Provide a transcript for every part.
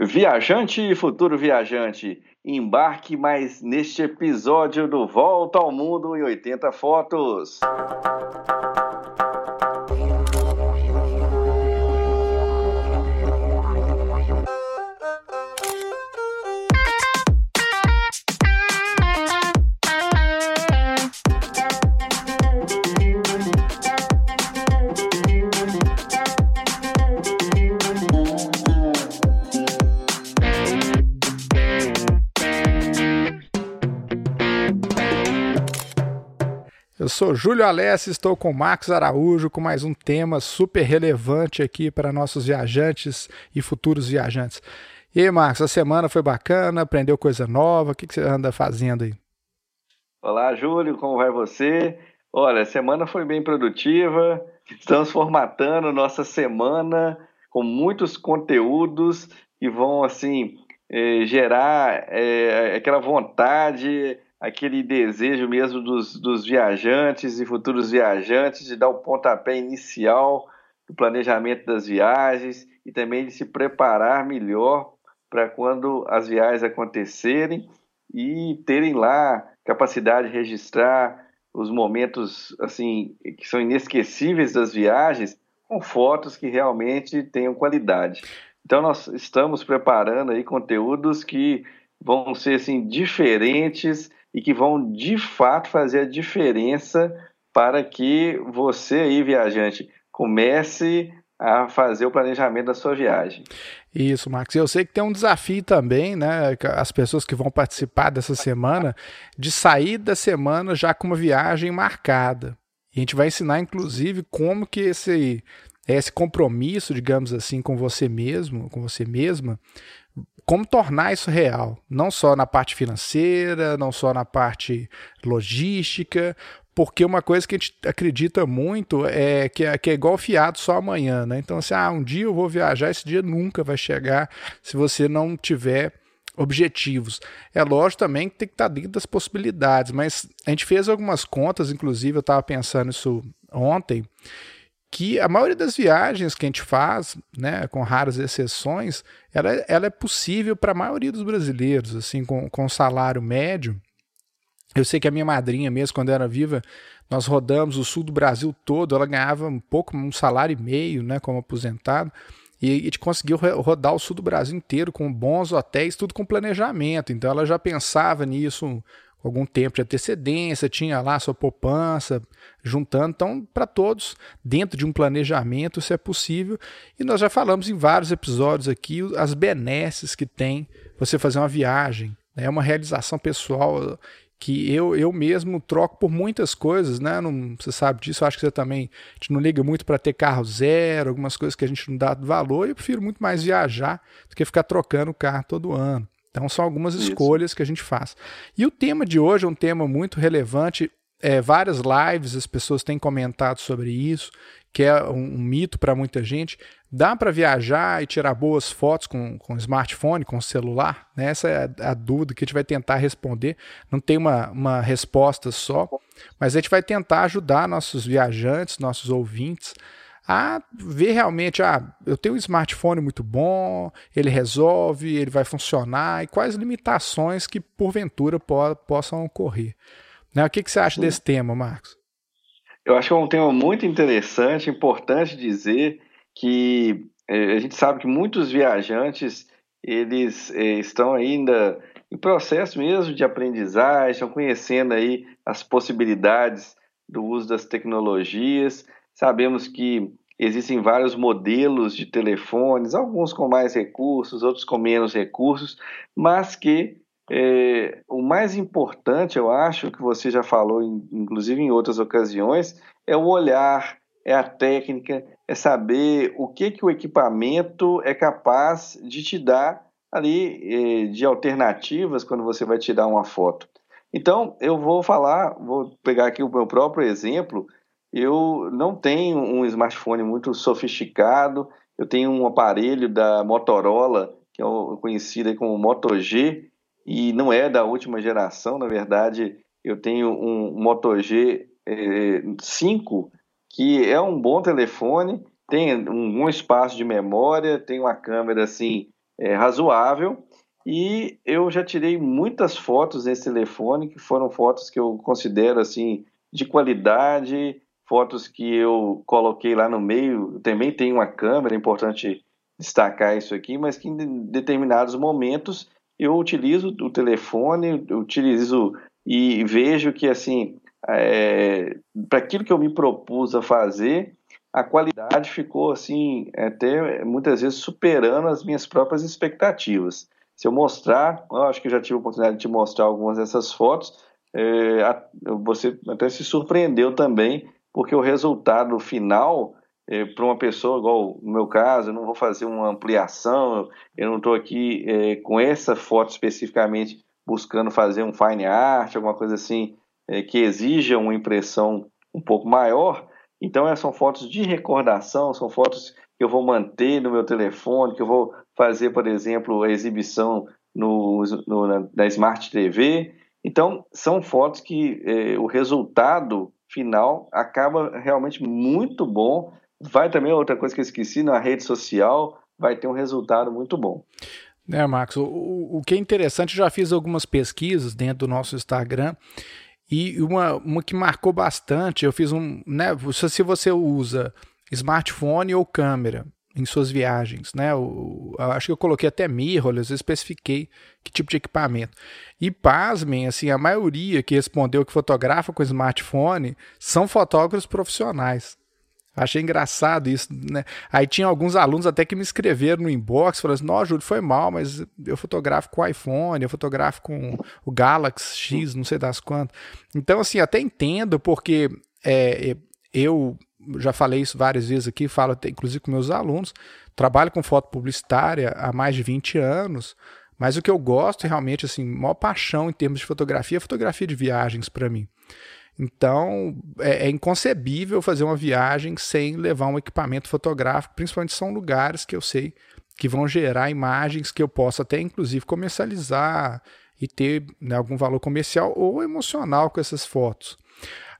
Viajante e futuro viajante, embarque mais neste episódio do Volta ao Mundo em 80 Fotos. Sou Júlio Alessi, estou com Marcos Araújo com mais um tema super relevante aqui para nossos viajantes e futuros viajantes. E aí, Marcos, a semana foi bacana, aprendeu coisa nova, o que, que você anda fazendo aí? Olá, Júlio, como vai você? Olha, a semana foi bem produtiva, estamos formatando nossa semana com muitos conteúdos que vão, assim, eh, gerar eh, aquela vontade aquele desejo mesmo dos, dos viajantes e futuros viajantes de dar o pontapé inicial do planejamento das viagens e também de se preparar melhor para quando as viagens acontecerem e terem lá capacidade de registrar os momentos assim que são inesquecíveis das viagens com fotos que realmente tenham qualidade. Então nós estamos preparando aí conteúdos que vão ser assim diferentes e que vão de fato fazer a diferença para que você aí, viajante, comece a fazer o planejamento da sua viagem. Isso, Max. Eu sei que tem um desafio também, né? As pessoas que vão participar dessa semana, de sair da semana já com uma viagem marcada. E a gente vai ensinar, inclusive, como que esse, esse compromisso, digamos assim, com você mesmo, com você mesma, como tornar isso real, não só na parte financeira, não só na parte logística, porque uma coisa que a gente acredita muito é que, é que é igual fiado só amanhã, né? Então, assim, ah, um dia eu vou viajar, esse dia nunca vai chegar se você não tiver objetivos. É lógico também que tem que estar dentro das possibilidades, mas a gente fez algumas contas, inclusive eu estava pensando isso ontem, que a maioria das viagens que a gente faz, né, com raras exceções, ela, ela é possível para a maioria dos brasileiros, assim, com, com salário médio. Eu sei que a minha madrinha mesmo, quando era viva, nós rodamos o sul do Brasil todo, ela ganhava um pouco, um salário e meio, né, como aposentado, e a gente conseguiu rodar o sul do Brasil inteiro com bons hotéis, tudo com planejamento. Então ela já pensava nisso com algum tempo de antecedência, tinha lá sua poupança, juntando. Então, para todos, dentro de um planejamento, isso é possível. E nós já falamos em vários episódios aqui as benesses que tem você fazer uma viagem. Né? É uma realização pessoal que eu, eu mesmo troco por muitas coisas, né? Não, você sabe disso, acho que você também a gente não liga muito para ter carro zero, algumas coisas que a gente não dá valor, eu prefiro muito mais viajar do que ficar trocando o carro todo ano. Então são algumas Isso. escolhas que a gente faz. E o tema de hoje é um tema muito relevante. É, várias lives as pessoas têm comentado sobre isso, que é um, um mito para muita gente. Dá para viajar e tirar boas fotos com, com smartphone, com celular? Né? Essa é a, a, dúvida que a gente vai tentar responder. Não tem uma, uma resposta só, mas a gente vai tentar ajudar nossos viajantes, nossos ouvintes a ver realmente, ah, eu tenho um smartphone muito bom, ele resolve, ele vai funcionar, e quais limitações que porventura po possam ocorrer. Né? O que, que você acha desse tema, Marcos? Eu acho que é um tema muito interessante, importante dizer que é, a gente sabe que muitos viajantes eles é, estão ainda em processo mesmo de aprendizagem, estão conhecendo aí as possibilidades do uso das tecnologias. Sabemos que existem vários modelos de telefones, alguns com mais recursos, outros com menos recursos, mas que é, o mais importante, eu acho, que você já falou, inclusive em outras ocasiões, é o olhar, é a técnica, é saber o que, que o equipamento é capaz de te dar ali é, de alternativas quando você vai tirar uma foto. Então, eu vou falar, vou pegar aqui o meu próprio exemplo, eu não tenho um smartphone muito sofisticado, eu tenho um aparelho da Motorola, que é conhecido como Moto G, e não é da última geração, na verdade, eu tenho um Moto G eh, 5, que é um bom telefone, tem um bom espaço de memória, tem uma câmera assim é, razoável. E eu já tirei muitas fotos nesse telefone, que foram fotos que eu considero assim de qualidade, fotos que eu coloquei lá no meio. Também tem uma câmera, é importante destacar isso aqui, mas que em determinados momentos eu utilizo o telefone, utilizo e vejo que assim, é, para aquilo que eu me propus a fazer, a qualidade ficou assim, até muitas vezes superando as minhas próprias expectativas. Se eu mostrar, eu acho que já tive a oportunidade de te mostrar algumas dessas fotos, é, você até se surpreendeu também, porque o resultado final, é, para uma pessoa, igual no meu caso, eu não vou fazer uma ampliação, eu não estou aqui é, com essa foto especificamente buscando fazer um fine art, alguma coisa assim, é, que exija uma impressão um pouco maior, então, essas são fotos de recordação, são fotos que eu vou manter no meu telefone, que eu vou fazer, por exemplo, a exibição no, no na, na, Smart TV. Então, são fotos que eh, o resultado final acaba realmente muito bom. Vai também, outra coisa que eu esqueci, na rede social, vai ter um resultado muito bom. Né, Marcos? O, o que é interessante, eu já fiz algumas pesquisas dentro do nosso Instagram e uma, uma que marcou bastante, eu fiz um. Né, se você usa smartphone ou câmera em suas viagens, né? Eu, acho que eu coloquei até mirrorless, especifiquei que tipo de equipamento. E pasmem, assim, a maioria que respondeu que fotografa com smartphone são fotógrafos profissionais. Achei engraçado isso, né? Aí tinha alguns alunos até que me escreveram no inbox, falando assim, não, Júlio, foi mal, mas eu fotografo com o iPhone, eu fotografo com o Galaxy X, não sei das quantas. Então, assim, até entendo, porque é, eu já falei isso várias vezes aqui, falo até, inclusive com meus alunos, trabalho com foto publicitária há mais de 20 anos, mas o que eu gosto realmente, assim, maior paixão em termos de fotografia é fotografia de viagens para mim. Então, é, é, inconcebível fazer uma viagem sem levar um equipamento fotográfico, principalmente são lugares que eu sei que vão gerar imagens que eu possa até, inclusive, comercializar e ter né, algum valor comercial ou emocional com essas fotos.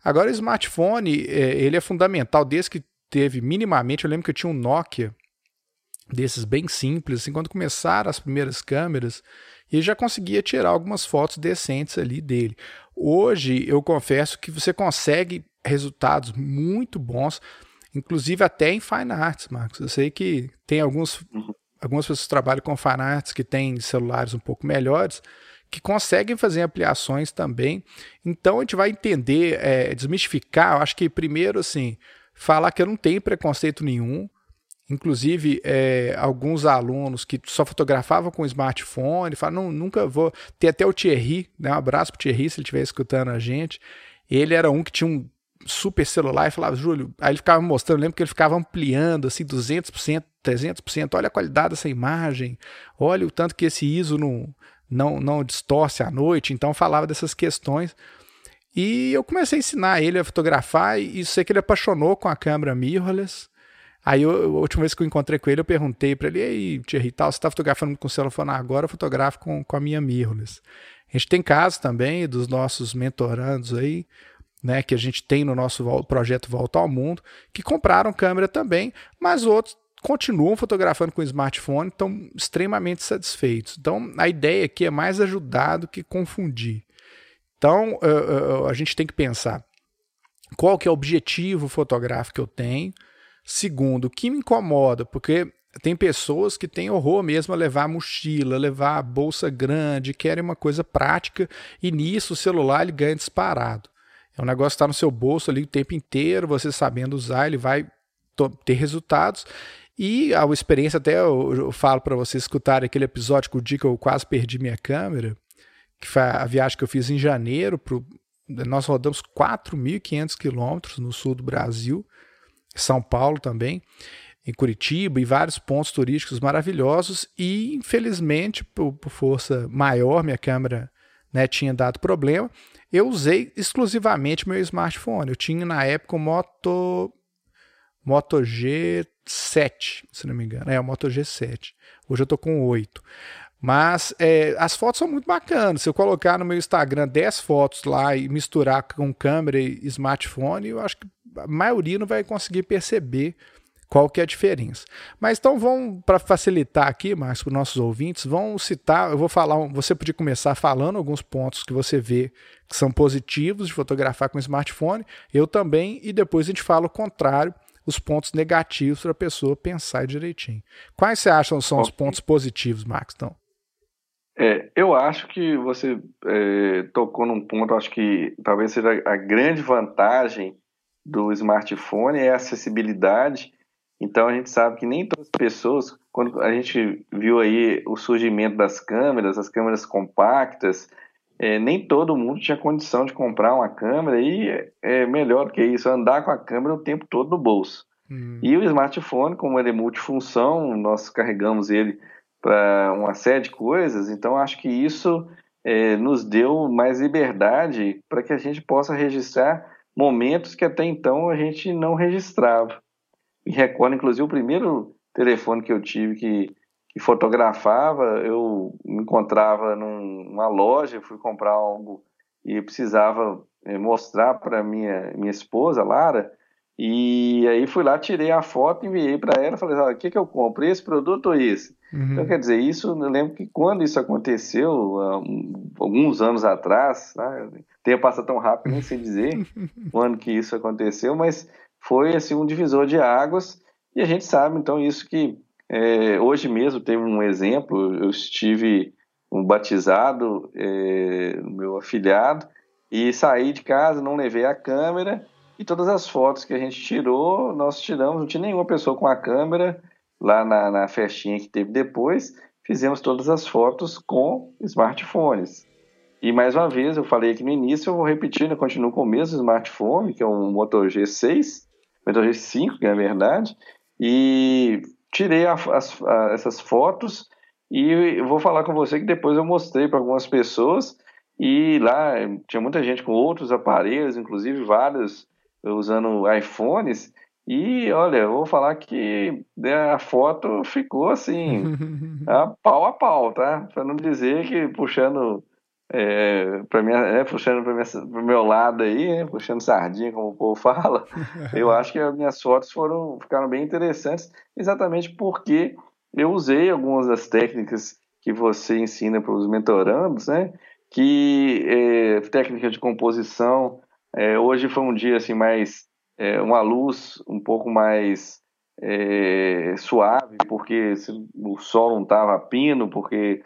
Agora, o smartphone, é, ele é fundamental, desde que teve minimamente, eu lembro que eu tinha um Nokia, desses bem simples, assim, quando começaram as primeiras câmeras, e já conseguia tirar algumas fotos decentes ali dele. Hoje, eu confesso que você consegue resultados muito bons, inclusive até em Fine Arts, Marcos. Eu sei que tem alguns, uhum. algumas pessoas que trabalham com Fine Arts que têm celulares um pouco melhores, que conseguem fazer ampliações também. Então, a gente vai entender, é, desmistificar. Eu acho que primeiro, assim, falar que eu não tenho preconceito nenhum. Inclusive, é, alguns alunos que só fotografavam com smartphone, falam, não, nunca vou. Tem até o Thierry, né? um abraço pro Thierry se ele estiver escutando a gente. Ele era um que tinha um super celular e falava, Júlio, aí ele ficava mostrando, lembro que ele ficava ampliando assim 200%, 300%, olha a qualidade dessa imagem, olha o tanto que esse ISO não, não, não distorce à noite, então falava dessas questões. E eu comecei a ensinar ele a fotografar e sei que ele apaixonou com a câmera mirrorless. Aí, eu, a última vez que eu encontrei com ele, eu perguntei para ele: e aí, Thierry, tal, você está fotografando com o celular? Agora eu fotografo com, com a minha mirrorless. A gente tem casos também dos nossos mentorandos aí, né, que a gente tem no nosso projeto Volta ao Mundo, que compraram câmera também, mas outros continuam fotografando com smartphone, estão extremamente satisfeitos. Então, a ideia aqui é mais ajudar do que confundir. Então, a gente tem que pensar qual que é o objetivo fotográfico que eu tenho, Segundo, o que me incomoda, porque tem pessoas que têm horror mesmo a levar mochila, levar bolsa grande, querem uma coisa prática e nisso o celular ele ganha disparado. É um negócio que está no seu bolso ali o tempo inteiro, você sabendo usar, ele vai ter resultados. E a experiência, até eu, eu falo para vocês escutarem aquele episódio que o dia que eu quase perdi minha câmera, que foi a viagem que eu fiz em janeiro. Pro, nós rodamos 4.500 quilômetros no sul do Brasil são Paulo também, em Curitiba e vários pontos turísticos maravilhosos e infelizmente por, por força maior minha câmera né, tinha dado problema. Eu usei exclusivamente meu smartphone. Eu tinha na época o Moto Moto G7, se não me engano. É o Moto G7. Hoje eu tô com 8. Mas é, as fotos são muito bacanas. Se eu colocar no meu Instagram 10 fotos lá e misturar com câmera e smartphone, eu acho que a maioria não vai conseguir perceber Qual que é a diferença? Mas então vamos, para facilitar aqui, Marcos, para os nossos ouvintes, vamos citar, eu vou falar, você podia começar falando alguns pontos que você vê que são positivos de fotografar com smartphone, eu também, e depois a gente fala o contrário, os pontos negativos para a pessoa pensar direitinho. Quais você acha são os pontos positivos, Marcos? Então? É, eu acho que você é, tocou num ponto, acho que talvez seja a grande vantagem do smartphone é a acessibilidade. Então a gente sabe que nem todas as pessoas, quando a gente viu aí o surgimento das câmeras, as câmeras compactas, é, nem todo mundo tinha condição de comprar uma câmera e é melhor do que isso, andar com a câmera o tempo todo no bolso. Hum. E o smartphone, como ele é multifunção, nós carregamos ele para uma série de coisas, então acho que isso é, nos deu mais liberdade para que a gente possa registrar momentos que até então a gente não registrava. Me recordo, inclusive, o primeiro telefone que eu tive que, que fotografava, eu me encontrava numa loja, fui comprar algo e precisava é, mostrar para minha minha esposa, Lara, e aí fui lá, tirei a foto, enviei para ela, falei, o que, que eu compro, esse produto ou esse? Uhum. Então, quer dizer, isso, eu lembro que quando isso aconteceu, um, alguns anos atrás, né, tempo passa tão rápido, nem sei dizer quando que isso aconteceu, mas foi assim um divisor de águas, e a gente sabe, então, isso que é, hoje mesmo teve um exemplo, eu estive um batizado, é, meu afilhado, e saí de casa, não levei a câmera, e todas as fotos que a gente tirou, nós tiramos, não tinha nenhuma pessoa com a câmera lá na, na festinha que teve depois, fizemos todas as fotos com smartphones. E mais uma vez, eu falei aqui no início, eu vou repetir, né, continuo com o mesmo smartphone, que é um Moto G6, Moto G5, que é verdade, e tirei a, as, a, essas fotos e vou falar com você que depois eu mostrei para algumas pessoas e lá tinha muita gente com outros aparelhos, inclusive vários usando iPhones. E olha, eu vou falar que né, a foto ficou assim, a pau a pau, tá? Para não dizer que puxando é, para minha, é, puxando para o meu lado aí, né, puxando sardinha, como o povo fala, eu acho que as minhas fotos foram ficaram bem interessantes, exatamente porque eu usei algumas das técnicas que você ensina para os mentorandos, né? Que é, técnica de composição, é, hoje foi um dia assim mais é, uma luz um pouco mais é, suave, porque o sol não estava pino, porque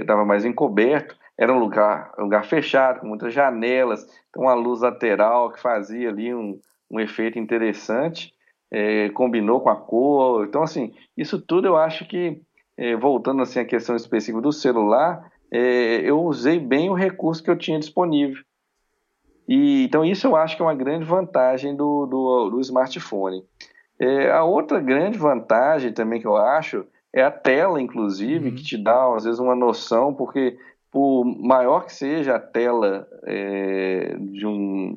estava é, mais encoberto. Era um lugar, um lugar fechado, com muitas janelas, então uma luz lateral que fazia ali um, um efeito interessante, é, combinou com a cor. Então, assim, isso tudo eu acho que, é, voltando assim à questão específica do celular, eu usei bem o recurso que eu tinha disponível. E, então, isso eu acho que é uma grande vantagem do, do, do smartphone. É, a outra grande vantagem também que eu acho é a tela, inclusive, uhum. que te dá, às vezes, uma noção, porque por maior que seja a tela é, de um,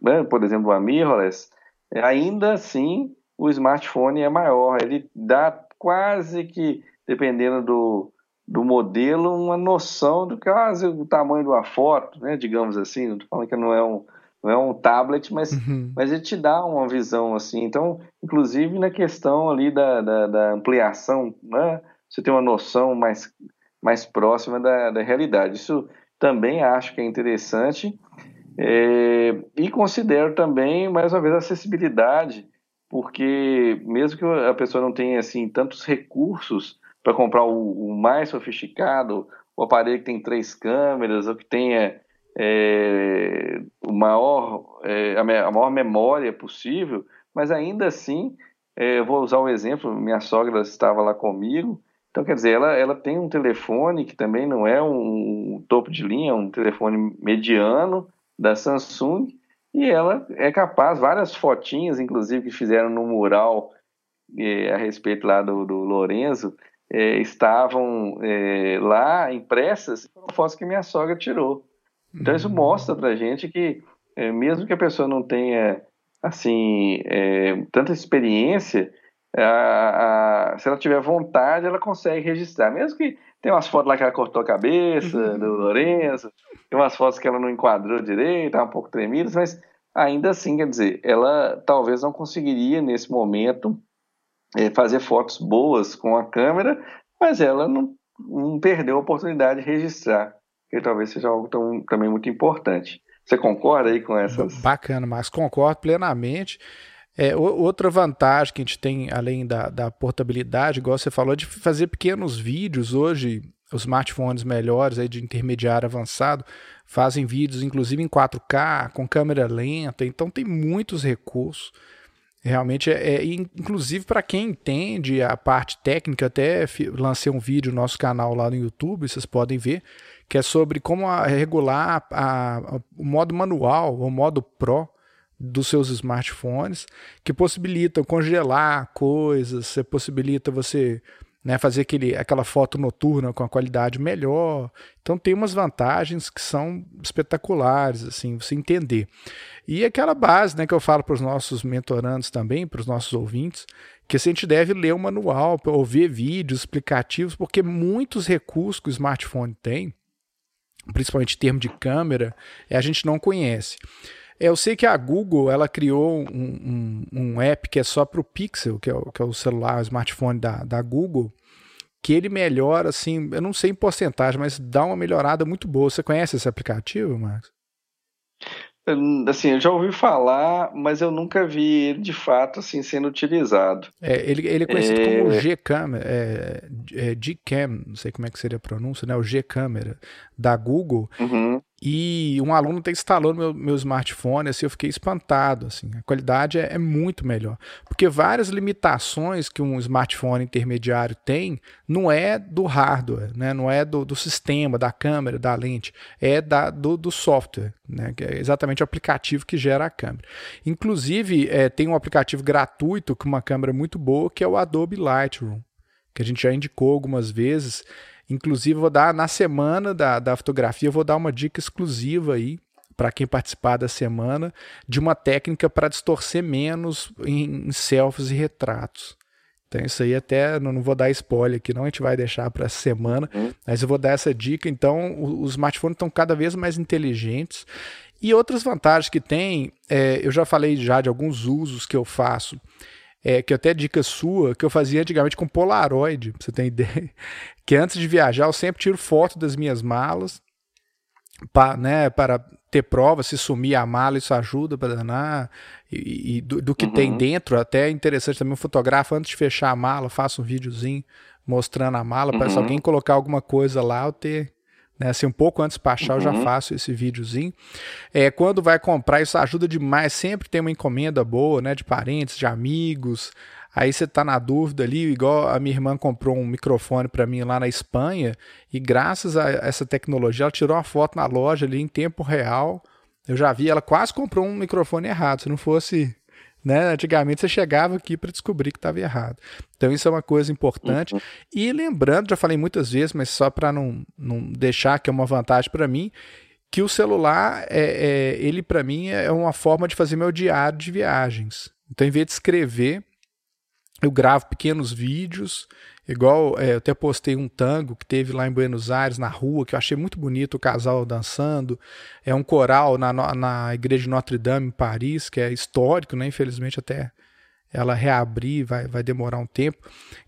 né, por exemplo, uma mirrorless, é, ainda assim o smartphone é maior. Ele dá quase que, dependendo do, do modelo uma noção do que quase o tamanho de uma foto, né, digamos assim, não estou falando que não é um não é um tablet, mas, uhum. mas ele te dá uma visão assim. Então, inclusive na questão ali da, da, da ampliação, né, você tem uma noção mais, mais próxima da, da realidade. Isso também acho que é interessante. É, e considero também, mais uma vez, a acessibilidade, porque mesmo que a pessoa não tenha assim tantos recursos para comprar o, o, mais sofisticado, o aparelho que tem três câmeras, ou que tenha é, o maior, é, a maior memória possível, mas ainda assim, é, eu vou usar um exemplo, minha sogra estava lá comigo, então quer dizer, ela, ela tem um telefone que também não é um, topo de linha, um telefone mediano da Samsung, e ela é capaz, várias fotinhas, inclusive, que fizeram no mural é, a respeito lá do, do Lorenzo, é, estavam é, lá impressas foram fotos que minha sogra tirou. Então isso mostra para gente que é, mesmo que a pessoa não tenha assim é, tanta experiência, a, a, se ela tiver vontade, ela consegue registrar. Mesmo que tem umas fotos lá que ela cortou a cabeça uhum. do Lourenço, tem umas fotos que ela não enquadrou direito, tá um pouco tremidas, mas ainda assim, quer dizer, ela talvez não conseguiria nesse momento é, fazer fotos boas com a câmera, mas ela não, não perdeu a oportunidade de registrar, que talvez seja algo tão, também muito importante. Você concorda aí com essas? Bacana, mas concordo plenamente. É, outra vantagem que a gente tem, além da, da portabilidade, igual você falou, é de fazer pequenos vídeos. Hoje, os smartphones melhores aí de intermediário avançado fazem vídeos, inclusive em 4K, com câmera lenta, então tem muitos recursos. Realmente é, é inclusive para quem entende a parte técnica, até lancei um vídeo no nosso canal lá no YouTube, vocês podem ver, que é sobre como regular a, a, o modo manual, o modo Pro dos seus smartphones, que possibilitam congelar coisas, você possibilita você né, fazer aquele, aquela foto noturna com a qualidade melhor. Então tem umas vantagens que são espetaculares, assim, você entender. E aquela base né, que eu falo para os nossos mentorandos também, para os nossos ouvintes, que a gente deve ler o manual, ou ver vídeos explicativos, porque muitos recursos que o smartphone tem, principalmente em termos de câmera, a gente não conhece. Eu sei que a Google ela criou um, um, um app que é só para o Pixel, que é o, que é o celular, o smartphone da, da Google, que ele melhora, assim, eu não sei em porcentagem, mas dá uma melhorada muito boa. Você conhece esse aplicativo, Marcos? Assim, eu já ouvi falar, mas eu nunca vi ele de fato assim sendo utilizado. É, ele, ele é conhecido é... como Gcam, é, é, Gcam, não sei como é que seria a pronúncia, né? O Gcâmera da Google. Uhum. E um aluno até instalou no meu, meu smartphone, assim, eu fiquei espantado, assim, a qualidade é, é, muito melhor. Porque várias limitações que um smartphone intermediário tem não é do hardware, né? não é do, do sistema, da câmera, da lente, é da, do, do software, né? que é exatamente o aplicativo que gera a câmera. Inclusive, é, tem um aplicativo gratuito com uma câmera muito boa, que é o Adobe Lightroom, que a gente já indicou algumas vezes, Inclusive, vou dar na semana da, da fotografia, vou dar uma dica exclusiva aí para quem participar da semana de uma técnica para distorcer menos em, em selfies e retratos. Então, isso aí até não, não vou dar spoiler aqui, não, a gente vai deixar para essa semana, uhum. mas eu vou dar essa dica. Então, os smartphones estão cada vez mais inteligentes. E outras vantagens que tem, é, eu já falei já de alguns usos que eu faço é, que até dica sua, que eu fazia antigamente com Polaroid, pra você ter ideia. Que antes de viajar eu sempre tiro foto das minhas malas, pra, né, para ter prova, se sumir a mala, isso ajuda para danar. E, e do, do, que uhum. tem dentro, até é interessante também, um fotógrafo, antes de fechar a mala, faça um videozinho mostrando a mala, uhum. para se alguém colocar alguma coisa lá, eu ter né? Assim, um pouco antes de baixar, uhum. eu já uhum. faço esse videozinho. É, quando vai comprar, isso ajuda demais. Sempre tem uma encomenda boa, né? De parentes, de amigos. Aí você tá na dúvida ali, igual a minha irmã comprou um microfone para mim lá na Espanha, e graças a essa tecnologia, ela tirou uma foto na loja ali em tempo real. Eu já vi, ela quase comprou um microfone errado. Se não fosse né? Antigamente você chegava aqui para descobrir que estava errado. Então isso é uma coisa importante. Uhum. E lembrando, já falei muitas vezes, mas só para não, não deixar que é uma vantagem para mim, que o celular, é, é ele para mim é uma forma de fazer meu diário de viagens. Então, em vez de escrever, eu gravo pequenos vídeos, igual é, eu até postei um tango que teve lá em Buenos Aires, na rua, que eu achei muito bonito o casal dançando. É um coral na, na igreja de Notre Dame, em Paris, que é histórico, né? Infelizmente, até ela reabrir vai, vai demorar um tempo.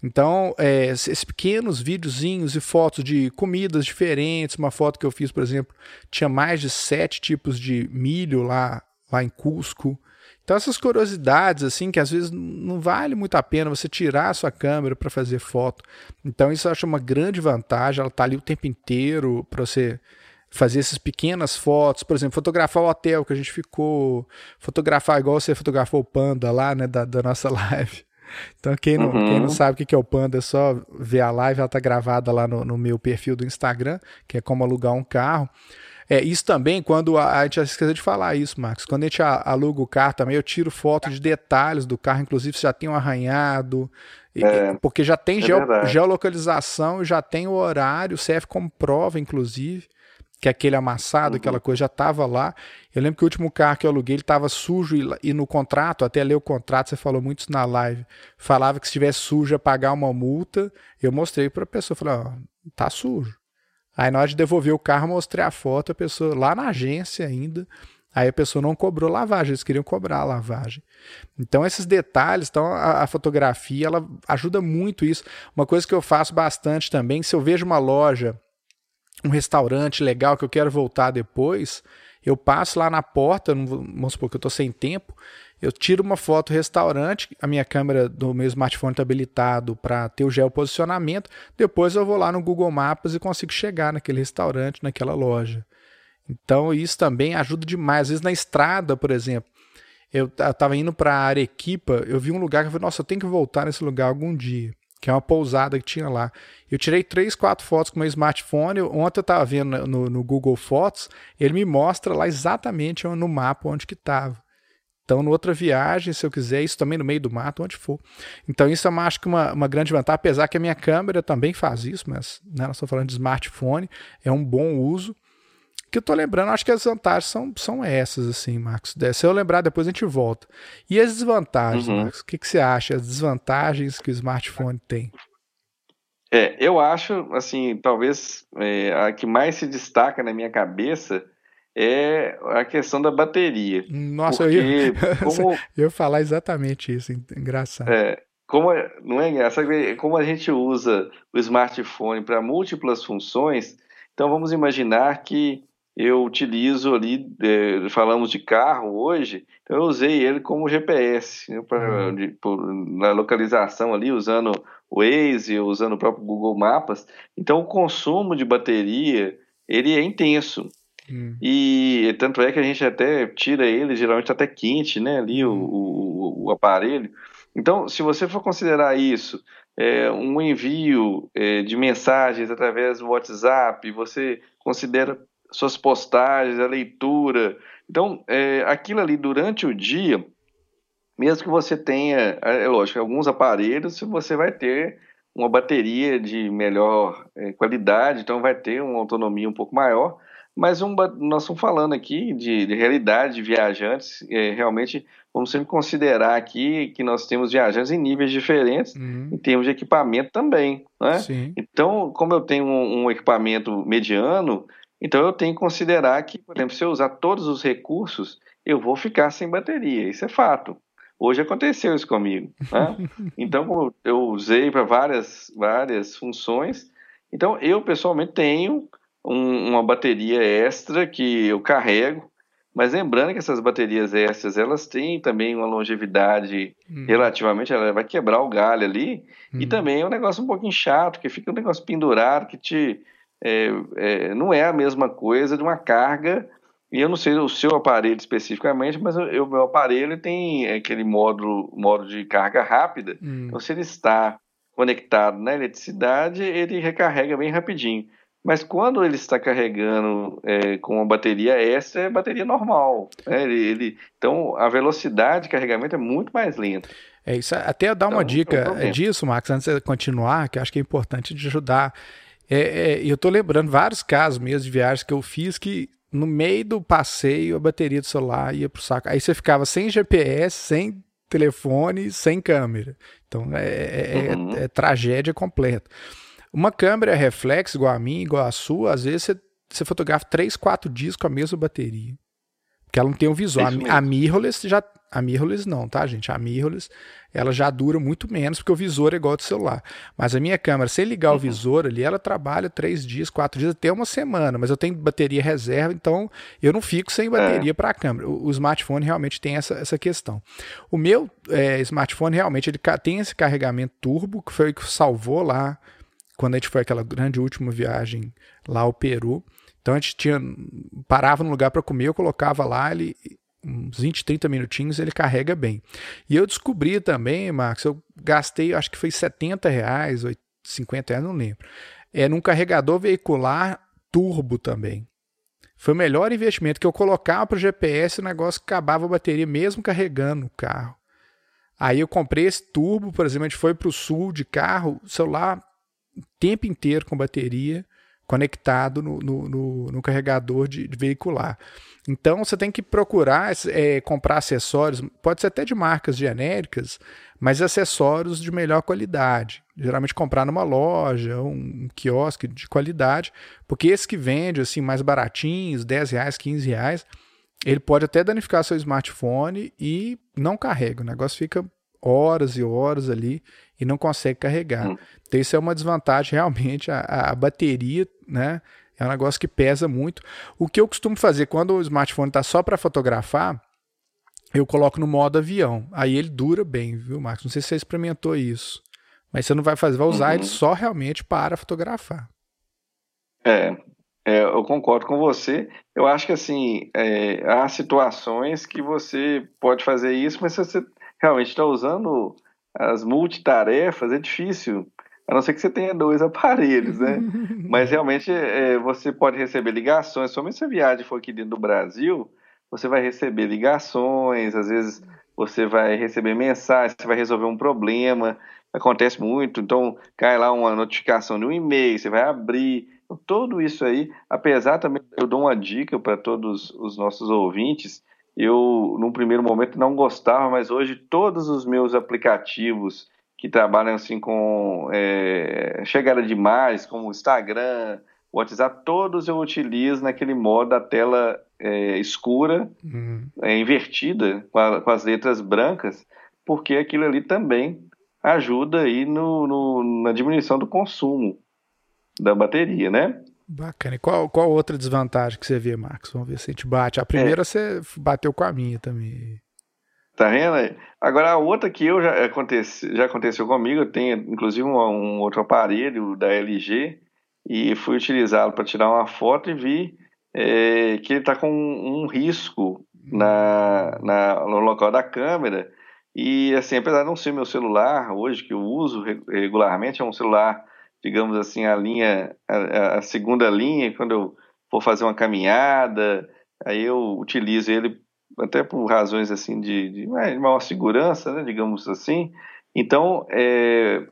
Então, é, esses pequenos videozinhos e fotos de comidas diferentes. Uma foto que eu fiz, por exemplo, tinha mais de sete tipos de milho lá, lá em Cusco. Então essas curiosidades assim que às vezes não vale muito a pena você tirar a sua câmera para fazer foto. Então isso eu acho uma grande vantagem, ela está ali o tempo inteiro para você fazer essas pequenas fotos, por exemplo, fotografar o hotel que a gente ficou, fotografar igual você fotografou o panda lá, né, da, da nossa live. Então quem não, uhum. quem não sabe o que é o Panda é só ver a live, ela tá gravada lá no, no meu perfil do Instagram, que é como alugar um carro. É, isso também, quando a, a gente esqueceu de falar isso, Marcos. Quando a gente aluga o carro também, eu tiro foto de detalhes do carro, inclusive se já tem um arranhado, é, porque já tem é geo, geolocalização, já tem o horário, serve como prova, inclusive, que aquele amassado, uhum. aquela coisa já estava lá. Eu lembro que o último carro que eu aluguei, ele estava sujo e, e, no contrato, até ler o contrato, você falou muito isso na live, falava que se estivesse sujo ia pagar uma multa. Eu mostrei para a pessoa, falei, ó, tá sujo. Aí na hora de devolver o carro, mostrei a foto, a pessoa lá na agência ainda, Aí a pessoa não cobrou lavagem, eles queriam cobrar a lavagem. Então esses detalhes, então a, a, fotografia ela ajuda muito isso. Uma coisa que eu faço bastante também, se eu vejo uma loja, um restaurante legal que eu quero voltar depois, eu passo lá na porta, vamos supor que eu estou sem tempo, eu tiro uma foto do restaurante, a minha câmera do meu smartphone está habilitado para ter o geoposicionamento, depois eu vou lá no Google Maps e consigo chegar naquele restaurante, naquela loja. Então isso também ajuda demais. Às vezes na estrada, por exemplo, eu estava indo para Arequipa, eu vi um lugar que eu falei, nossa, eu tenho que voltar nesse lugar algum dia, que é uma pousada que tinha lá. Eu tirei três, quatro fotos com meu smartphone. Ontem eu estava vendo no, no, Google Fotos, ele me mostra lá exatamente no mapa onde que estava. Então, na outra viagem, se eu quiser, isso também no meio do mato, onde for. Então, isso eu acho que uma, uma grande vantagem, apesar que a minha câmera também faz isso, mas né, nós estamos falando de smartphone, é um bom uso que eu tô lembrando, acho que as vantagens são, são essas, assim, Marcos. Se eu lembrar, depois a gente volta. E as desvantagens, uhum. Marcos? O que, que você acha? As desvantagens que o smartphone tem? É, eu acho, assim, talvez é, a que mais se destaca na minha cabeça é a questão da bateria. Nossa, eu ia, como, eu ia falar exatamente isso, engraçado. É, como, não é engraçado, como a gente usa o smartphone para múltiplas funções, então vamos imaginar que eu utilizo ali, é, falamos de carro hoje, então eu usei ele como GPS, né, pra, uhum. de, por, na localização ali, usando o Waze, usando o próprio Google Maps. Então o consumo de bateria, ele é intenso. Uhum. E tanto é que a gente até tira ele, geralmente até quente, né, ali o, uhum. o, o aparelho. Então, se você for considerar isso, é, um envio é, de mensagens através do WhatsApp, você considera suas postagens, a leitura. Então, é, aquilo ali durante o dia, mesmo que você tenha, é, é lógico, alguns aparelhos, você vai ter uma bateria de melhor é, qualidade, então vai ter uma autonomia um pouco maior. Mas um, nós estamos falando aqui de, de realidade de viajantes, é, realmente vamos sempre considerar aqui que nós temos viajantes em níveis diferentes, uhum. em termos de equipamento também. Né? Então, como eu tenho um, um equipamento mediano, então eu tenho que considerar que, por exemplo, se eu usar todos os recursos, eu vou ficar sem bateria. Isso é fato. Hoje aconteceu isso comigo. Né? Então, como eu usei para várias, várias funções, então eu pessoalmente tenho um, uma bateria extra que eu carrego, mas lembrando que essas baterias extras, elas têm também uma longevidade hum. relativamente, ela vai quebrar o galho ali, hum. e também é um negócio um pouquinho chato, que fica um negócio pendurado, que te é, é, não é a mesma coisa de uma carga. E eu não sei o seu aparelho especificamente, mas o meu aparelho tem aquele módulo, módulo de carga rápida. Hum. Então, se ele está conectado na eletricidade, ele recarrega bem rapidinho. Mas quando ele está carregando é, com uma bateria extra, é bateria normal. Né? Ele, ele, então, a velocidade de carregamento é muito mais lenta. É isso. Até dar uma então, dica disso, Max, antes de continuar, que acho que é importante de ajudar é, é, eu tô lembrando vários casos mesmo de viagens que eu fiz que no meio do passeio a bateria do celular ia pro saco. Aí você ficava sem GPS, sem telefone, sem câmera. Então é, é, é, uhum. é tragédia completa. Uma câmera reflex igual a minha, igual a sua, às vezes você, você fotografa 3, 4 dias com a mesma bateria. Porque ela não tem um visual. a, a mirrorless já. A mirrorless não, tá, gente? A mirrorless ela já dura muito menos, porque o visor é igual ao do celular. Mas a minha câmera, sem ligar uhum. o visor ali, ela trabalha três dias, quatro dias, até uma semana. Mas eu tenho bateria reserva, então eu não fico sem bateria é. para a câmera. O, o, smartphone realmente tem essa, essa questão. O meu é, smartphone realmente ele tem esse carregamento turbo, que foi o que salvou lá quando a gente foi aquela grande última viagem lá ao Peru. Então a gente tinha parava no lugar para comer, eu colocava lá, ele uns 20, 30 minutinhos ele carrega bem. E eu descobri também, Marcos, eu gastei, acho que foi 70 reais, 50 reais, não lembro. É num carregador veicular turbo também. Foi o melhor investimento que eu colocava para o GPS, o negócio acabava a bateria mesmo carregando o carro. Aí eu comprei esse turbo, por exemplo, a gente foi para o sul de carro, celular o tempo inteiro com bateria conectado no, no, no, no carregador de, de, veicular. Então você tem que procurar é, comprar acessórios, pode ser até de marcas genéricas, mas acessórios de melhor qualidade. Geralmente comprar numa loja, um quiosque de qualidade, porque esse que vende assim mais baratinhos, 10 reais, 15 reais, ele pode até danificar seu smartphone e não carrega. O negócio fica horas e horas ali e não consegue carregar. Hum. Então isso é uma desvantagem realmente. A, a, bateria, né? É um negócio que pesa muito. O que eu costumo fazer quando o smartphone está só para fotografar, eu coloco no modo avião. Aí ele dura bem, viu, Marcos? Não sei se você experimentou isso. Mas você não vai fazer, vai usar uhum. ele só realmente para fotografar. É, é, eu concordo com você. Eu acho que assim é, há situações que você pode fazer isso, mas se você realmente está usando as multitarefas, é difícil. A não ser que você tenha dois aparelhos, né? mas realmente é, você pode receber ligações, somente se a viagem for aqui dentro do Brasil, você vai receber ligações, às vezes você vai receber mensagens, você vai resolver um problema acontece muito, então cai lá uma notificação de um e-mail, você vai abrir, então, tudo isso aí, apesar também, eu dou uma dica para todos os nossos ouvintes, eu, num primeiro momento, não gostava, mas hoje todos os meus aplicativos que trabalham assim com é, chegada de imagens, como Instagram, WhatsApp, todos eu utilizo naquele modo da tela é, escura, uhum. é, invertida, com, a, com, as letras brancas, porque aquilo ali também ajuda aí no, no, na diminuição do consumo da bateria, né? Bacana. E qual, qual outra desvantagem que você vê, Marcos? Vamos ver se a gente bate. A primeira é. você bateu com a minha também. Tá vendo? Agora a outra que eu já, acontece, já aconteceu comigo, eu tenho inclusive um, um outro aparelho da LG e fui utilizá-lo para tirar uma foto e vi é, que ele está com um, um risco na, na, no local da câmera e assim, apesar de não ser meu celular hoje, que eu uso regularmente, é um celular, digamos assim, a linha, a, a segunda linha, quando eu for fazer uma caminhada, aí eu utilizo ele até por razões assim de, de, de maior segurança, né, digamos assim. Então, é,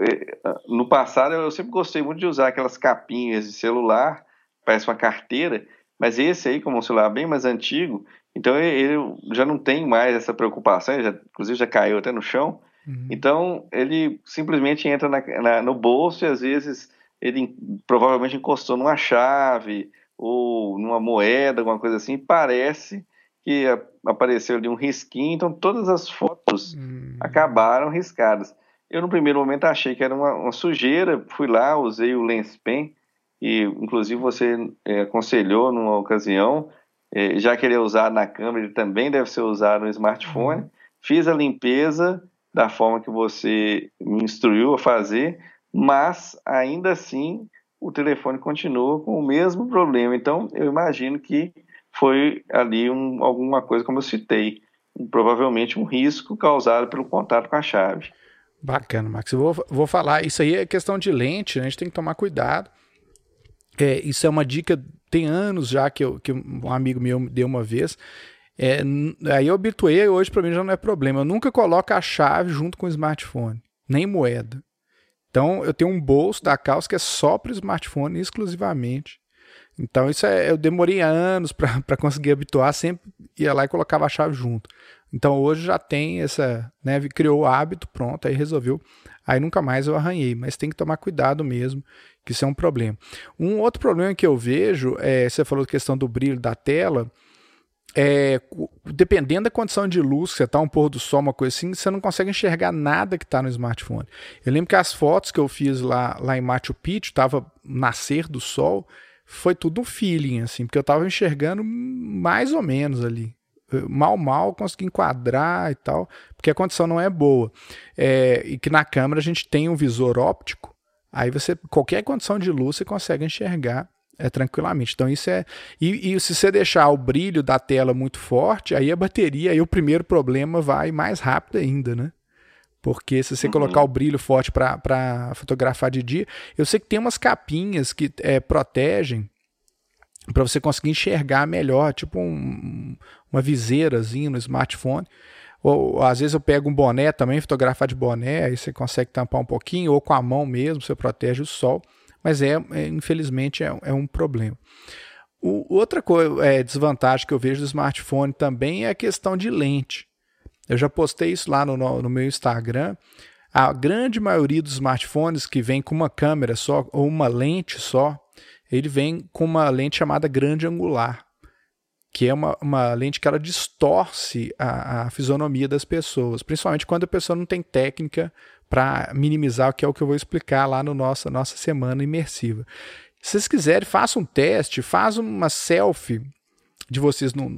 é, no passado eu sempre gostei muito de usar aquelas capinhas de celular, parece uma carteira, mas esse aí, como um celular bem mais antigo, então ele já não tem mais essa preocupação, já, inclusive já caiu até no chão. Uhum. Então ele simplesmente entra na, na, no bolso e às vezes ele provavelmente encostou numa chave ou numa moeda, alguma coisa assim. Parece que apareceu ali um risquinho, então todas as fotos uhum. acabaram riscadas. Eu no primeiro momento achei que era uma, uma sujeira, fui lá, usei o Lens Pen e inclusive você é, aconselhou numa ocasião é, já que ele é usado na câmera, ele também deve ser usado no smartphone. Uhum. Fiz a limpeza da forma que você me instruiu a fazer, mas ainda assim o telefone continua com o mesmo problema. Então eu imagino que foi ali um, alguma coisa, como eu citei, um, provavelmente um risco causado pelo contato com a chave. Bacana, Max. Eu vou, vou falar, isso aí é questão de lente, né? a gente tem que tomar cuidado. É, isso é uma dica, tem anos já que, eu, que um amigo meu me deu uma vez. É, aí eu habituei, hoje para mim já não é problema. Eu nunca coloco a chave junto com o smartphone, nem moeda. Então eu tenho um bolso da calça que é só para o smartphone exclusivamente. Então isso é, eu demorei anos para conseguir habituar, sempre ia lá e colocava a chave junto. Então hoje já tem essa, né, criou o hábito, pronto, aí resolveu. Aí nunca mais eu arranhei, mas tem que tomar cuidado mesmo que isso é um problema. Um outro problema que eu vejo, é, você falou da questão do brilho da tela, é, dependendo da condição de luz, você está um pôr do sol, uma coisa assim, você não consegue enxergar nada que está no smartphone. Eu lembro que as fotos que eu fiz lá, lá em Machu Picchu, estava nascer do sol, foi tudo um feeling, assim, porque eu estava enxergando mais ou menos ali. mal, mal consegui enquadrar e tal, porque a condição não é boa. É, e que na câmera a gente tem um visor óptico, Aí você, qualquer condição de luz, você consegue enxergar é, tranquilamente. Então isso é. E, e, se você deixar o brilho da tela muito forte, aí a bateria, aí o primeiro problema vai mais rápido ainda, né? Porque se você uhum. colocar o brilho forte para fotografar de dia, eu sei que tem umas capinhas que é, protegem para você conseguir enxergar melhor, tipo um, uma viseirazinha no smartphone. Ou às vezes eu pego um boné também, fotografar de boné, aí você consegue tampar um pouquinho, ou com a mão mesmo, você protege o sol. Mas é, é infelizmente, é, é, um problema. O, outra coisa, é, desvantagem que eu vejo do smartphone também é a questão de lente. Eu já postei isso lá no, no, no meu Instagram. A grande maioria dos smartphones que vem com uma câmera só ou uma lente só, ele vem com uma lente chamada grande angular que é uma, uma lente que ela distorce a, a fisionomia das pessoas, principalmente quando a pessoa não tem técnica para minimizar, que é o que eu vou explicar lá no nossa nossa semana imersiva. Se vocês quiserem, façam um teste, faz uma selfie de vocês no,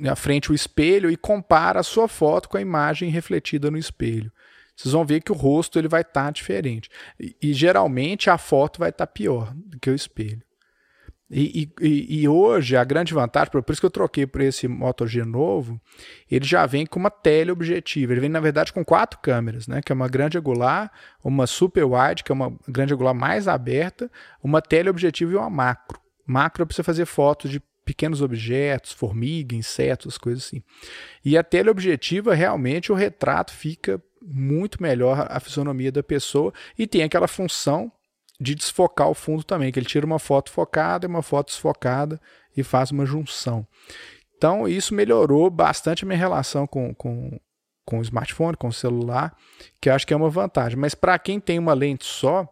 na frente o espelho e compara a sua foto com a imagem refletida no espelho. Vocês vão ver que o rosto ele vai estar tá diferente. E, e, geralmente a foto vai estar tá pior do que o espelho. E, e, e, hoje a grande vantagem, por isso que eu troquei por esse Moto G novo, ele já vem com uma teleobjetiva. Ele vem, na verdade, com quatro câmeras, né? Que é uma grande angular, uma super wide, que é uma grande angular mais aberta, uma teleobjetiva e uma macro. Macro é para você fazer fotos de pequenos objetos, formiga, insetos, coisas assim. E a teleobjetiva, realmente, o retrato fica muito melhor a fisionomia da pessoa e tem aquela função de desfocar o fundo também, que ele tira uma foto focada e uma foto desfocada e faz uma junção. Então, isso melhorou bastante a minha relação com, com, com o smartphone, com o celular, que eu acho que é uma vantagem. Mas para quem tem uma lente só,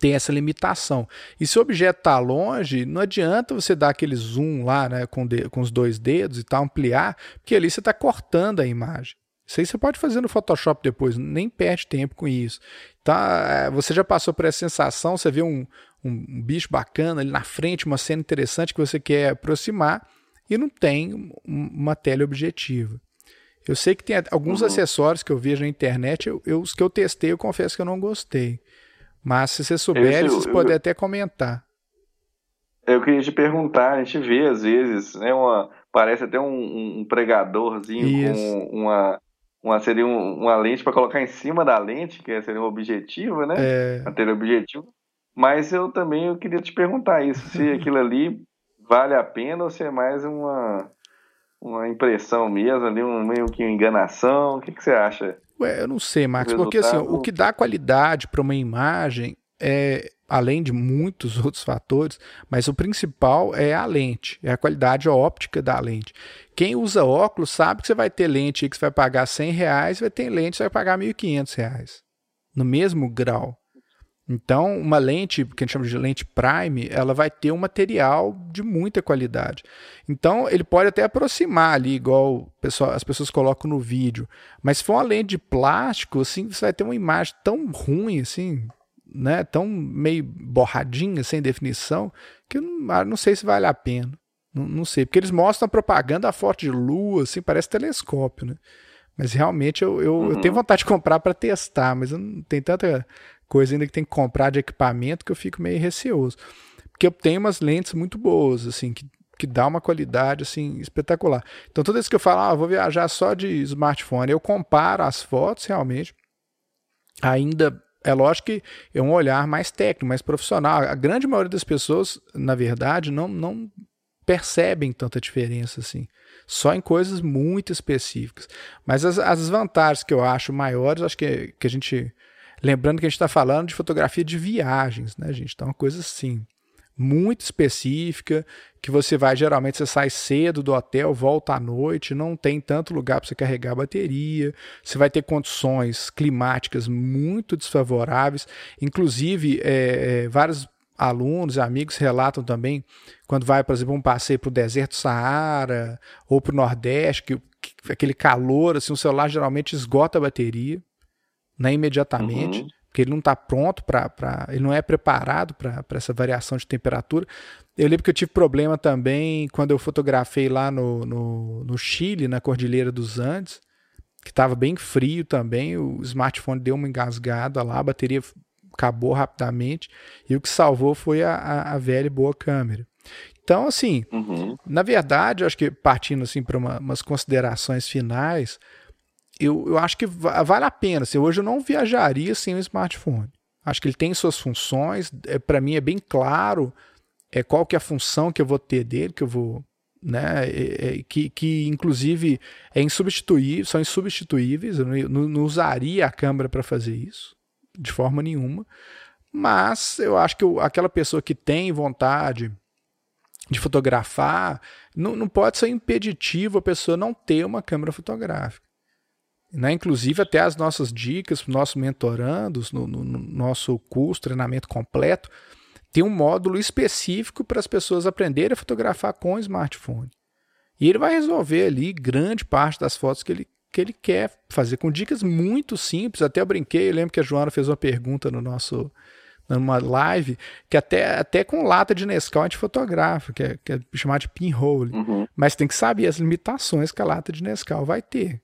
tem essa limitação. E se o objeto está longe, não adianta você dar aquele zoom lá né, com, de, com os dois dedos e tal, ampliar, porque ali você está cortando a imagem. Isso aí você pode fazer no Photoshop depois, nem perde tempo com isso. Tá, é, você já passou por essa sensação, você vê um, um, bicho bacana ali na frente, uma cena interessante que você quer aproximar e não tem uma tela objetiva. Eu sei que tem alguns uhum. acessórios que eu vejo na internet, eu, eu, os que eu testei, eu confesso que eu não gostei. Mas se você souber, vocês podem até comentar. Eu queria te perguntar, a gente vê às vezes, né, uma, parece até um, um pregadorzinho Isso. com uma, uma seria um, uma lente para colocar em cima da lente, que seria um objetivo, né? É... Ter objetivo. Mas eu também eu queria te perguntar isso, se aquilo ali vale a pena ou se é mais uma, uma impressão mesmo, ali, um, meio que uma enganação. O que, que você acha? Ué, eu não sei, Max, porque assim, o que dá qualidade para uma imagem é, além de muitos outros fatores, mas o principal é a lente, é a qualidade óptica da lente. Quem usa óculos sabe que você vai ter lente que você vai pagar 100 reais, vai ter lente que você vai pagar 1.500 reais, no mesmo grau. Então, uma lente, que a gente chama de lente prime, ela vai ter um material de muita qualidade. Então, ele pode até aproximar ali, igual as pessoas colocam no vídeo. Mas se for uma lente de plástico, assim, você vai ter uma imagem tão ruim, assim, né, tão meio borradinha, sem definição, que eu não, ah, não sei se vale a pena. Não, não, sei, porque eles mostram a propaganda a foto de lua, assim, parece telescópio, né? Mas realmente eu, eu, uhum. eu tenho vontade de comprar para testar, mas não tem tanta coisa ainda que tem que comprar de equipamento que eu fico meio receoso. Porque eu tenho umas lentes muito boas, assim, que, que dá uma qualidade, assim, espetacular. Então, toda vez que eu falo, ah, vou viajar só de smartphone, eu comparo as fotos realmente, ainda é lógico que é um olhar mais técnico, mais profissional. A grande maioria das pessoas, na verdade, não, não percebem tanta diferença assim. Só em coisas muito específicas. Mas as, as vantagens que eu acho maiores, acho que, que a gente. Lembrando que a gente está falando de fotografia de viagens, né, gente? Então, uma coisa assim muito específica, que você vai, geralmente você sai cedo do hotel, volta à noite, não tem tanto lugar para você carregar a bateria, você vai ter condições climáticas muito desfavoráveis, inclusive é, é, vários alunos e amigos relatam também quando vai, por exemplo, um passeio para o deserto Saara ou para o Nordeste, que, que, aquele calor, assim, o celular geralmente esgota a bateria, né, imediatamente. Uhum porque ele não está pronto para. Ele não é preparado para essa variação de temperatura. Eu lembro que eu tive problema também quando eu fotografei lá no, no, no Chile, na Cordilheira dos Andes, que estava bem frio também. O smartphone deu uma engasgada lá, a bateria acabou rapidamente. E o que salvou foi a, a, a velha e boa câmera. Então, assim, uhum. na verdade, eu acho que partindo assim para uma, umas considerações finais, eu, eu acho que vale a pena. Assim, hoje eu não viajaria sem o smartphone. Acho que ele tem suas funções. É, Para mim é bem claro é, qual que é a função que eu vou ter dele, que eu vou. Né, é, é, que, que inclusive é insubstituível, são insubstituíveis. Eu não, não usaria a câmera para fazer isso, de forma nenhuma. Mas eu acho que eu, aquela pessoa que tem vontade de fotografar, não, não pode ser impeditivo a pessoa não ter uma câmera fotográfica. Né? Inclusive, até as nossas dicas, nossos mentorandos, no, no, no nosso curso, treinamento completo, tem um módulo específico para as pessoas aprenderem a fotografar com smartphone. E ele vai resolver ali grande parte das fotos que ele, que ele quer fazer, com dicas muito simples. Até eu brinquei, eu lembro que a Joana fez uma pergunta no nosso numa live, que até, até com lata de Nescau a gente fotografa, que é, que é chamado de pinhole. Uhum. Mas tem que saber as limitações que a lata de Nescau vai ter.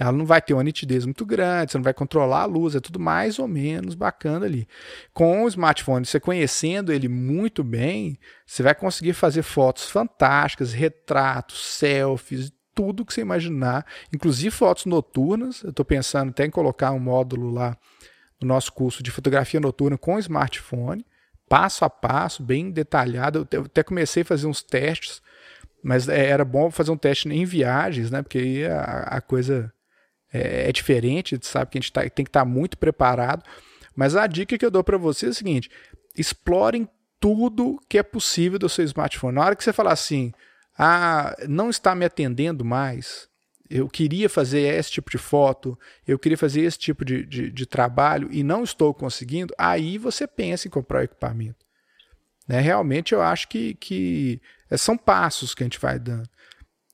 Ela não vai ter uma nitidez muito grande, você não vai controlar a luz, é tudo mais ou menos bacana ali. Com o smartphone, você conhecendo ele muito bem, você vai conseguir fazer fotos fantásticas, retratos, selfies, tudo que você imaginar, inclusive fotos noturnas. Eu estou pensando até em colocar um módulo lá no nosso curso de fotografia noturna com smartphone, passo a passo, bem detalhado. Eu até comecei a fazer uns testes, mas é, era bom fazer um teste em viagens, né? Porque aí a, a coisa é, é diferente, sabe que a gente tá, tem que estar tá muito preparado. Mas a dica que eu dou para você é o seguinte: explorem tudo que é possível do seu smartphone. Na hora que você falar assim, ah, não está me atendendo mais, eu queria fazer esse tipo de foto, eu queria fazer esse tipo de, de, de trabalho e não estou conseguindo, aí você pensa em comprar o equipamento. Né? Realmente eu acho que, que são passos que a gente vai dando.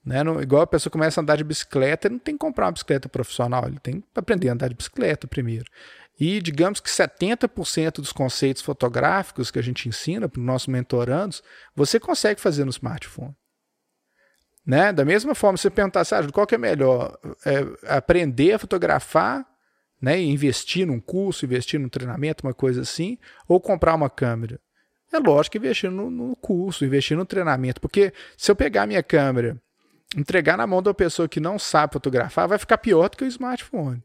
Né? Igual a pessoa começa a andar de bicicleta, ele não tem que comprar uma bicicleta profissional, ele tem que aprender a andar de bicicleta primeiro. E digamos que 70% dos conceitos fotográficos que a gente ensina para os nossos mentorandos, você consegue fazer no smartphone. Né? Da mesma forma, você perguntar, Sérgio, qual que é melhor? É aprender a fotografar, né? investir num curso, investir num treinamento, uma coisa assim, ou comprar uma câmera? É lógico que investir no, no curso, investir no treinamento, porque se eu pegar minha câmera entregar na mão de uma pessoa que não sabe fotografar, vai ficar pior do que o smartphone.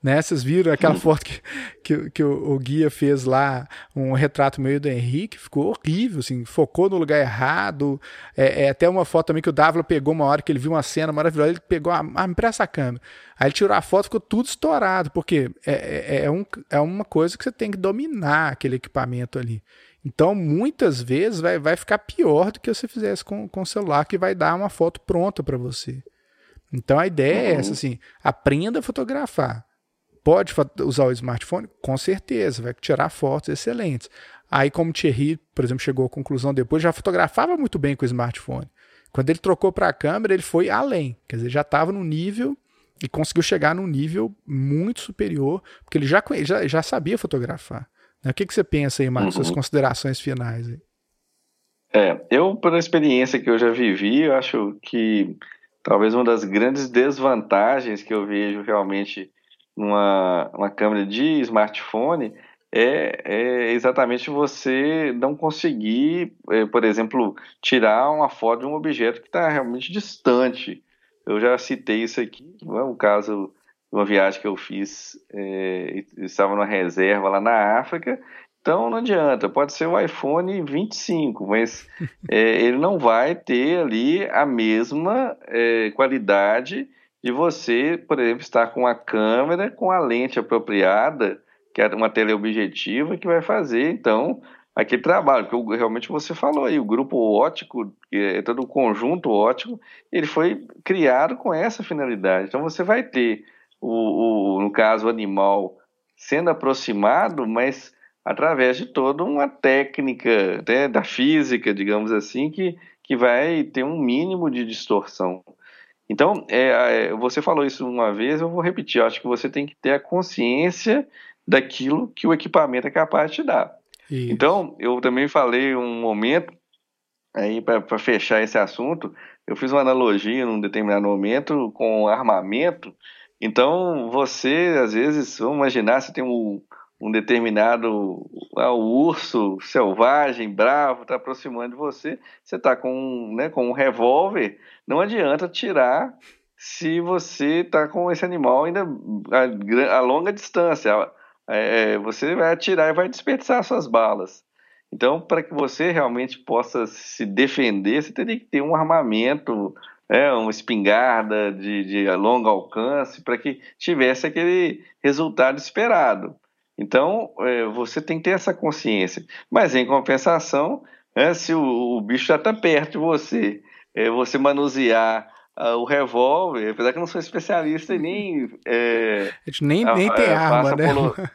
Né? Vocês viram aquela uhum. foto que, que, que o, o, guia fez lá, um retrato meio do Henrique, ficou horrível, assim, focou no lugar errado. É, é, até uma foto também que o Dávila pegou uma hora que ele viu uma cena maravilhosa, ele pegou, ah, me presta a câmera. Aí ele tirou a foto, ficou tudo estourado, porque é, é, é, um, é uma coisa que você tem que dominar aquele equipamento ali. Então, muitas vezes vai, vai ficar pior do que você fizesse com, com o celular, que vai dar uma foto pronta para você. Então, a ideia uhum. é essa, uhum. assim, aprenda a fotografar. Pode usar o smartphone? Com certeza, vai tirar fotos excelentes. Aí, como o Thierry, por exemplo, chegou à conclusão depois, já fotografava muito bem com o smartphone. Quando ele trocou para a câmera, ele foi além. Quer dizer, já estava no nível e conseguiu chegar num nível muito superior, porque ele já, já, já sabia fotografar. O que, que você pensa aí, Marcos, uhum. suas considerações finais? Aí? É, eu, pela experiência que eu já vivi, eu acho que talvez uma das grandes desvantagens que eu vejo realmente numa, numa câmera de smartphone é, é, exatamente você não conseguir, é, por exemplo, tirar uma foto de um objeto que está realmente distante. Eu já citei isso aqui, não é um caso uma viagem que eu fiz, é, estava numa reserva lá na África, então não adianta, pode ser o iPhone 25, mas é, ele não vai ter ali a mesma é, qualidade de você, por exemplo, estar com a câmera com a lente apropriada, que é uma teleobjetiva, que vai fazer, então, aquele trabalho, que realmente você falou aí, o grupo ótico, é todo o conjunto ótico, ele foi criado com essa finalidade. Então você vai ter o, o, no caso, o animal sendo aproximado, mas através de toda uma técnica né, da física, digamos assim, que, que vai ter um mínimo de distorção. Então, é, é, você falou isso uma vez, eu vou repetir. Eu acho que você tem que ter a consciência daquilo que o equipamento é capaz de te dar. Isso. Então, eu também falei um momento, aí para fechar esse assunto, eu fiz uma analogia num determinado momento com armamento, então, você, às vezes, vamos imaginar, você tem um, um determinado ah, um urso selvagem, bravo, está aproximando de você, você está com, né, com um revólver, não adianta tirar se você está com esse animal ainda a, a longa distância. É, você vai atirar e vai desperdiçar suas balas. Então, para que você realmente possa se defender, você teria que ter um armamento é, uma espingarda de, de longo alcance para que tivesse aquele resultado esperado. Então, é, você tem que ter essa consciência. Mas, em compensação, é, se o, o, bicho já está perto de você, é, você manusear uh, o revólver, apesar que eu não sou especialista e nem. É, a gente nem, nem tem arma, né? Apolo...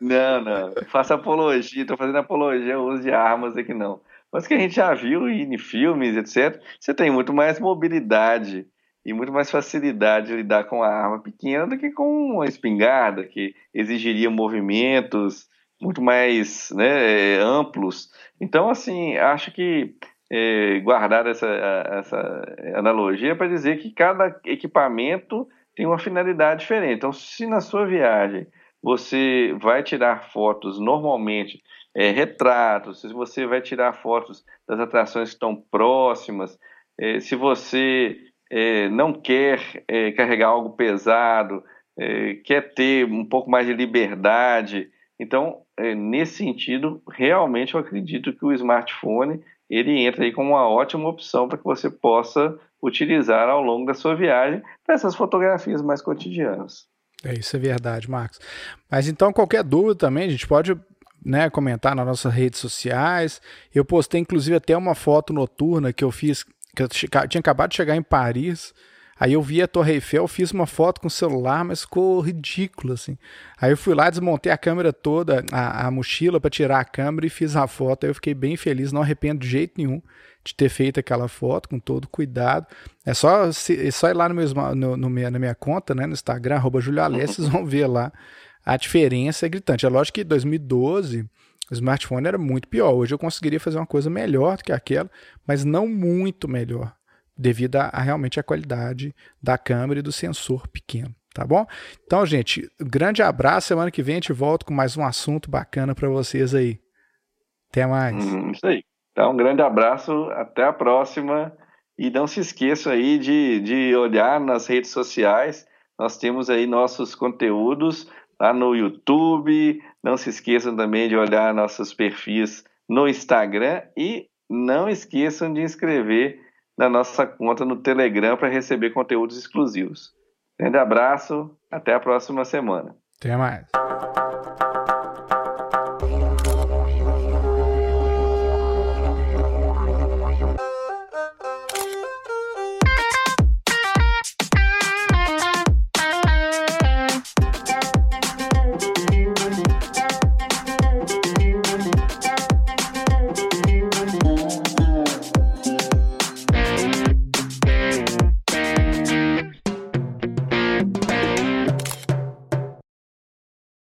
Não, não. Faça apologia, estou fazendo apologia ao uso de armas aqui não. Mas que a gente já viu em filmes, etc. Você tem muito mais mobilidade e muito mais facilidade de lidar com a arma pequena do que com uma espingarda, que exigiria movimentos muito mais né, amplos. Então, assim, acho que é, guardar essa, essa analogia para dizer que cada equipamento tem uma finalidade diferente. Então, se na sua viagem você vai tirar fotos normalmente, é, retratos, se você vai tirar fotos das atrações que estão próximas, é, se você é, não quer é, carregar algo pesado, é, quer ter um pouco mais de liberdade, então, é, nesse sentido, realmente eu acredito que o smartphone ele entra aí como uma ótima opção para que você possa utilizar ao longo da sua viagem para essas fotografias mais cotidianas. É, isso é verdade, Marcos. Mas então, qualquer dúvida também, a gente pode né, comentar nas nossas redes sociais. Eu postei, inclusive, até uma foto noturna que eu fiz, que eu tinha acabado de chegar em Paris. Aí eu vi a Torre Eiffel, fiz uma foto com o celular, mas ficou ridículo, assim. Aí eu fui lá, desmontei a câmera toda, a, a mochila para tirar a câmera e fiz a foto. Aí eu fiquei bem feliz, não arrependo de jeito nenhum de ter feito aquela foto com todo cuidado. É só, é só ir lá no, mesmo, no, no minha, na minha conta, né, no Instagram, arroba vocês vão ver lá. A diferença é gritante. É lógico que em 2012 o smartphone era muito pior. Hoje eu conseguiria fazer uma coisa melhor do que aquela, mas não muito melhor devido a, a realmente a qualidade da câmera e do sensor pequeno tá bom? Então, gente, grande abraço. Semana que vem a gente volta com mais um assunto bacana para vocês aí. Até mais. Hum, isso aí. Então, um grande abraço, até a próxima. E não se esqueça aí de, de olhar nas redes sociais. Nós temos aí nossos conteúdos lá no YouTube. Não se esqueçam também de olhar nossos perfis no Instagram. E não esqueçam de inscrever na nossa conta no Telegram para receber conteúdos exclusivos. Grande abraço, até a próxima semana. Até mais.